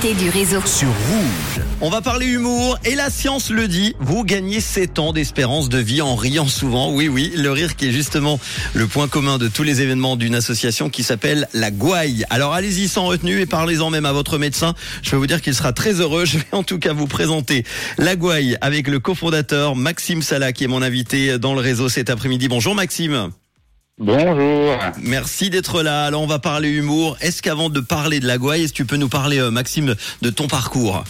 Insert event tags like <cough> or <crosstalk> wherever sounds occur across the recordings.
du réseau. sur Rouge. On va parler humour et la science le dit, vous gagnez 7 ans d'espérance de vie en riant souvent. Oui, oui, le rire qui est justement le point commun de tous les événements d'une association qui s'appelle la Gouaille. Alors allez-y sans retenue et parlez-en même à votre médecin. Je peux vous dire qu'il sera très heureux. <laughs> Je vais en tout cas vous présenter la Gouaille avec le cofondateur Maxime Sala qui est mon invité dans le réseau cet après-midi. Bonjour Maxime. Bonjour. Merci d'être là. Alors on va parler humour. Est-ce qu'avant de parler de la Gouaille, est-ce que tu peux nous parler euh, Maxime de ton parcours?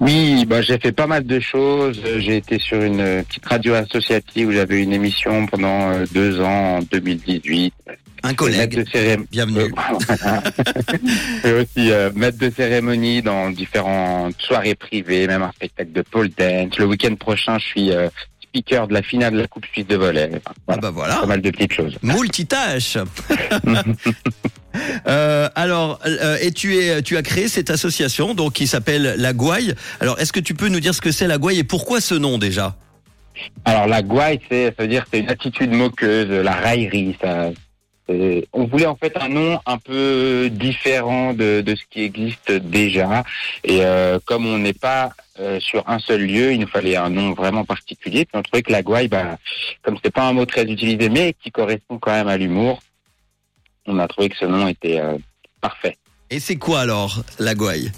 Oui, bah, j'ai fait pas mal de choses. J'ai été sur une euh, petite radio associative où j'avais une émission pendant euh, deux ans, en 2018. Un Maître collègue. de cérémonie. Bienvenue. <laughs> Et aussi euh, maître de cérémonie dans différentes soirées privées, même un spectacle de pole dance. Le week-end prochain, je suis speaker de la finale de la Coupe Suisse de Ah voilà, bah voilà. pas mal de petites choses. Multitâche. <laughs> Euh, alors, euh, et tu es, tu as créé cette association donc qui s'appelle la Gouaille. Alors, est-ce que tu peux nous dire ce que c'est la Gouaille et pourquoi ce nom déjà? Alors la gouaille, c'est, ça veut dire que c'est une attitude moqueuse, la raillerie. Ça, c'est- on voulait en fait un nom un peu différent de, ce qui existe déjà. Et euh, comme on n'est pas euh, sur un seul lieu, il nous fallait un nom vraiment particulier. Puis on trouvait que la gouaille, bah, comme c'est pas un mot très utilisé, mais qui correspond quand même à l'humour, on a trouvé que ce nom était euh, parfait. Et c'est quoi alors la Gouaille?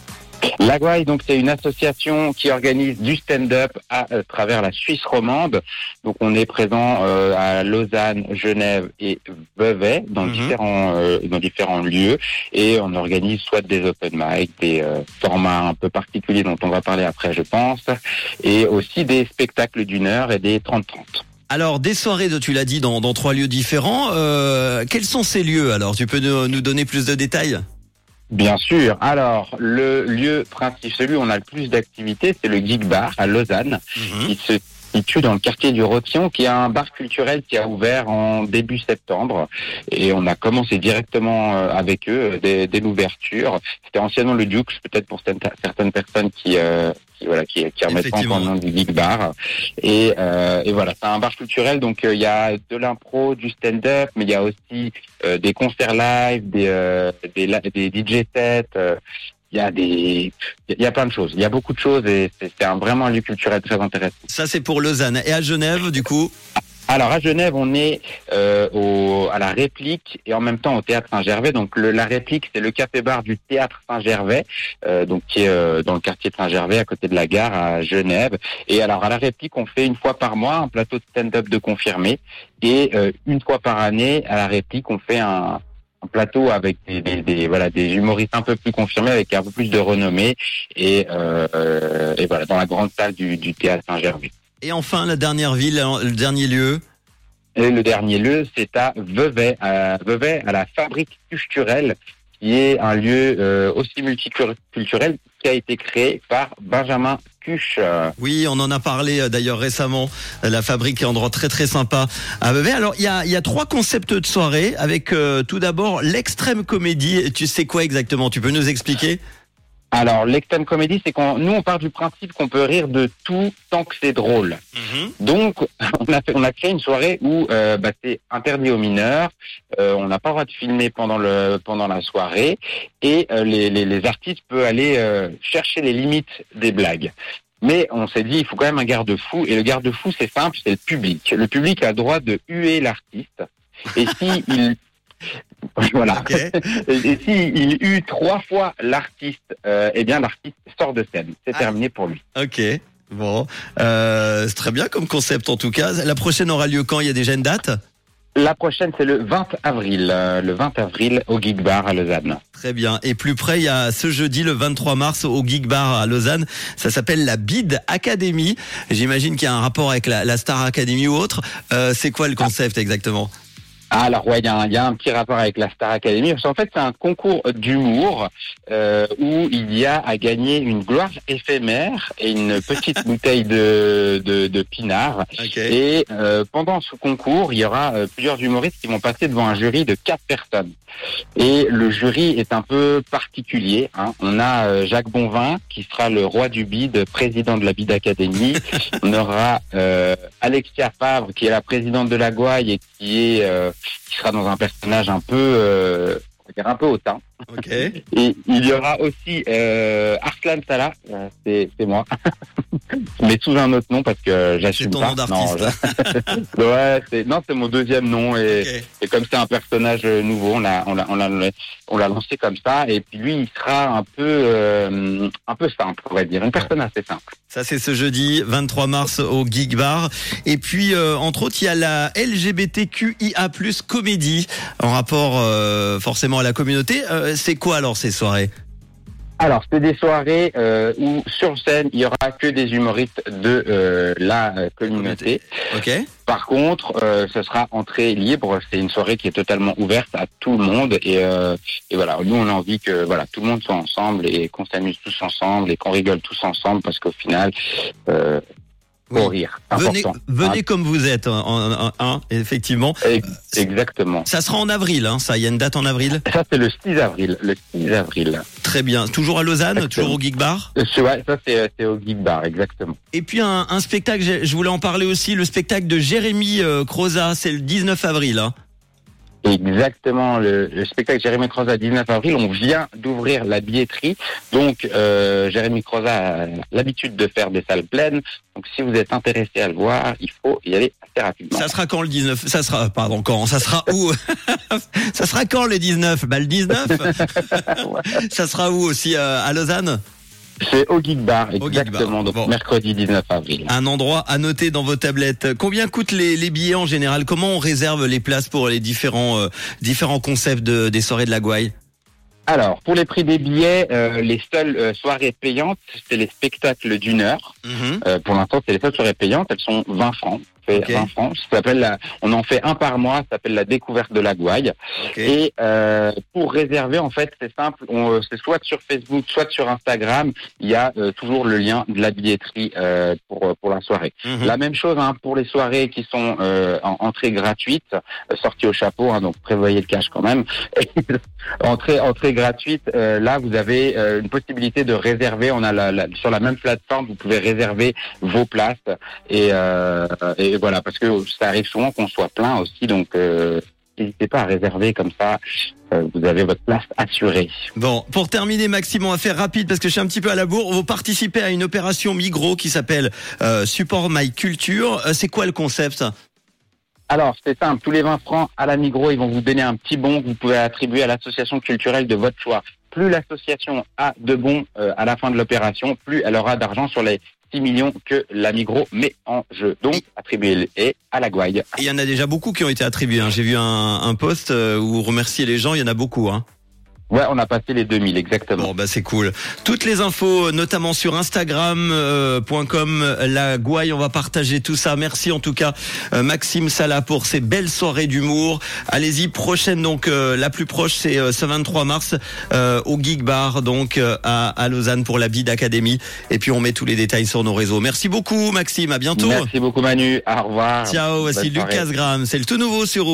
La Gouaille, donc, c'est une association qui organise du stand-up à, euh, travers la Suisse romande. Donc, on est présent euh, à Lausanne, Genève et Vevey, dans Mhm. différents euh, dans différents lieux, et on organise soit des open mic, des euh, formats un peu particuliers dont on va parler après, je pense, et aussi des spectacles d'une heure et des 30-30. Alors, des soirées, de- tu l'as dit, dans, dans trois lieux différents. Euh, quels sont ces lieux alors? Tu peux nous, nous donner plus de détails? Bien sûr. Alors, le lieu principal, celui où on a le plus d'activités, c'est le Geek Bar à Lausanne. qui se situe dans le quartier du Rotillon, qui est un bar culturel qui a ouvert en début septembre. Et on a commencé directement euh, avec eux euh, dès, dès l'ouverture. C'était anciennement le Dukes, peut-être pour certaines personnes qui, euh, qui voilà, qui, qui remettent le nom du Geek Bar. Et, euh, et voilà, c'est un bar culturel, donc euh, il y a de l'impro, du stand-up, mais il y a aussi euh, des concerts live, des, euh, des, des DJ sets. Il y a des, il y a plein de choses. Il y a beaucoup de choses et c'est un, vraiment un lieu culturel très intéressant. Ça, c'est pour Lausanne. Et à Genève, du coup? Alors à Genève, on est euh, au, à la réplique et en même temps au théâtre Saint-Gervais. Donc le, la réplique, c'est le café-bar du théâtre Saint-Gervais, euh, donc qui est euh, dans le quartier de Saint-Gervais, à côté de la gare à Genève. Et alors à la réplique, on fait une fois par mois un plateau de stand-up de confirmés et euh, une fois par année à la réplique, on fait un un plateau avec des, des, des- voilà des humoristes un peu plus confirmés avec un peu plus de renommée et, euh, et voilà dans la grande salle du, du théâtre Saint-Gervais. Et enfin, la dernière ville, le dernier lieu Et le dernier lieu, c'est à Vevey, à Vevey, à la Fabrique culturelle, qui est un lieu euh, aussi multiculturel qui a été créé par Benjamin Euh, Oui, on en a parlé euh, d'ailleurs récemment. Euh, La fabrique est un endroit très très sympa à Vevey. Alors, il y a, y a trois concepts de soirée avec euh, tout d'abord l'extrême comédie. Tu sais quoi exactement? Tu peux nous expliquer? Alors, l'extrême comédie, c'est qu'on nous on part du principe qu'on peut rire de tout tant que c'est drôle. Donc, <laughs> on a, fait, on a créé une soirée où euh, bah, c'est interdit aux mineurs, euh, on n'a pas le droit de filmer pendant, le, pendant la soirée, et euh, les, les, les artistes peuvent aller euh, chercher les limites des blagues. Mais on s'est dit, il faut quand même un garde-fou, et le garde-fou, c'est simple, c'est le public. Le public a le droit de huer l'artiste, et si <laughs> il... <laughs> Voilà. Ok. Et, et si il eut trois fois l'artiste, euh, eh bien l'artiste sort de scène. C'est Ah. terminé pour lui. Ok. Bon, euh, c'est très bien comme concept en tout cas. La prochaine aura lieu quand? Il y a déjà une date? La prochaine, c'est le 20 avril. euh, le 20 avril au Geek Bar à Lausanne. Très bien. Et plus près, il y a ce jeudi, le 23 mars, au Geek Bar à Lausanne. Ça s'appelle la Bid Academy. J'imagine qu'il y a un rapport avec la, la Star Academy ou autre. Euh, c'est quoi le concept exactement? Alors ouais, il y, a un- il y a un petit rapport avec la Star Academy. Parce qu'en fait, c'est un concours d'humour euh, où il y a à gagner une gloire éphémère et une petite <laughs> bouteille de, de, de pinard. Ok. Et euh, pendant ce concours, il y aura euh, plusieurs humoristes qui vont passer devant un jury de quatre personnes. Et le jury est un peu particulier. hein. On a euh, Jacques Bonvin, qui sera le roi du bide, président de la Bide Academy. <laughs> On aura euh, Alexia Favre, qui est la présidente de la Gouaille et qui est euh, qui sera dans un personnage un peu euh, on va dire un peu hautain. Ok. Et il y aura aussi euh, Arslan Salah, euh, c'est c'est moi, <laughs> mais sous un autre nom parce que j'assume ton pas. nom d'artiste. Non, je- <laughs> ouais, c'est non, c'est mon deuxième nom et, Ok. et comme c'est un personnage nouveau, on l'a on l'a on l'a on l'a lancé comme ça et puis lui il sera un peu euh, un peu simple, on va dire, une personne assez simple. Ça c'est ce jeudi 23 mars au Geek Bar. Et puis euh, entre autres il y a la LGBTQIA+ comédie en rapport euh, forcément à la communauté. Euh, c'est quoi alors ces soirées Alors, c'est des soirées euh, où sur scène, il y aura que des humoristes de euh, la euh, communauté. Ok. Par contre, euh, ce sera entrée libre. C'est une soirée qui est totalement ouverte à tout le monde. Et, euh, et voilà, nous, on a envie que voilà tout le monde soit ensemble et qu'on s'amuse tous ensemble et qu'on rigole tous ensemble parce qu'au final, euh, Oui. rire. Venez, venez comme vous êtes, hein, en- en- hein, effectivement. Hein, ex- exactement. Ça sera en avril, hein, ça. Il y a une date en avril. Ça, c'est le 6 avril. Le 6 avril. Très bien. Toujours à Lausanne, Exactement. toujours au Geek Bar? Euh, ouais, ça, c'est c'est au Geek Bar, exactement. Et puis un, un spectacle, je voulais en parler aussi, le spectacle de Jérémy euh, Croza, c'est le 19 avril. Exactement, le, le spectacle Jérémy Croza 19 avril, on vient d'ouvrir la billetterie. Donc, euh, Jérémy Croza a l'habitude de faire des salles pleines. Donc, si vous êtes intéressé à le voir, il faut y aller assez rapidement. Ça sera quand le 19 Ça sera, pardon, quand? Ça sera où? <laughs> Ça sera quand le 19 Bah le 19 <laughs> Ça sera où aussi euh, à Lausanne? C'est au Geek Bar, Geek Bar. exactement. Donc, Bon. mercredi 19 avril. Un endroit à noter dans vos tablettes. Combien coûtent les, les billets en général? Comment on réserve les places pour les différents euh, différents concepts de, des soirées de la Gouaille? Alors, pour les prix des billets, euh, les seules euh, soirées payantes, c'est les spectacles d'une heure. Mhm. Euh, pour l'instant, c'est les seules soirées payantes. Elles sont 20 francs. Fait Ok. 20 francs. Ça s'appelle la- on en fait un par mois. Ça s'appelle la découverte de la Gouaille. Et euh, pour réserver, en fait, c'est simple. On, euh, c'est soit sur Facebook, soit sur Instagram. Il y a euh, toujours le lien de la billetterie euh, pour euh, pour la soirée. Mhm. La même chose hein, pour les soirées qui sont euh, en entrée gratuite, sortie au chapeau. Hein, donc prévoyez le cash quand même. <laughs> entrée entrée gratuite. euh, là, vous avez euh, une possibilité de réserver. On a la, la- sur la même plateforme, vous pouvez réserver vos places. Et, euh, et voilà, parce que ça arrive souvent qu'on soit plein aussi. Donc euh, N'hésitez pas à réserver comme ça, euh, vous avez votre place assurée. Bon, pour terminer, Maxime, on va faire rapide parce que je suis un petit peu à la bourre. Vous participez à une opération Migros qui s'appelle euh, Support My Culture. C'est quoi le concept Alors, c'est simple, tous les 20 francs à la Migros, ils vont vous donner un petit bon que vous pouvez attribuer à l'association culturelle de votre choix. Plus l'association a de bons euh, à la fin de l'opération, plus elle aura d'argent sur les 6 millions que la Migros met en jeu. Donc, attribuez-les à la Gouaille. Et il y en a déjà beaucoup qui ont été attribués. hein. J'ai vu un, un post euh, où remercier les gens, il y en a beaucoup. Hein. Ouais, on a passé les 2000, exactement. Bon, bah c'est cool. Toutes les infos, notamment sur Instagram.com, la Gouaille, on va partager tout ça. Merci en tout cas, euh, Maxime Salah, pour ces belles soirées d'humour. Allez-y, prochaine, donc euh, la plus proche, c'est euh, ce 23 mars euh, au Geek Bar, donc euh, à, à Lausanne pour la Bid Academy. Et puis on met tous les détails sur nos réseaux. Merci beaucoup, Maxime. À bientôt. Merci beaucoup Manu. Au revoir. Ciao, voici Bonne soirée. Lucas Graham. C'est le tout nouveau sur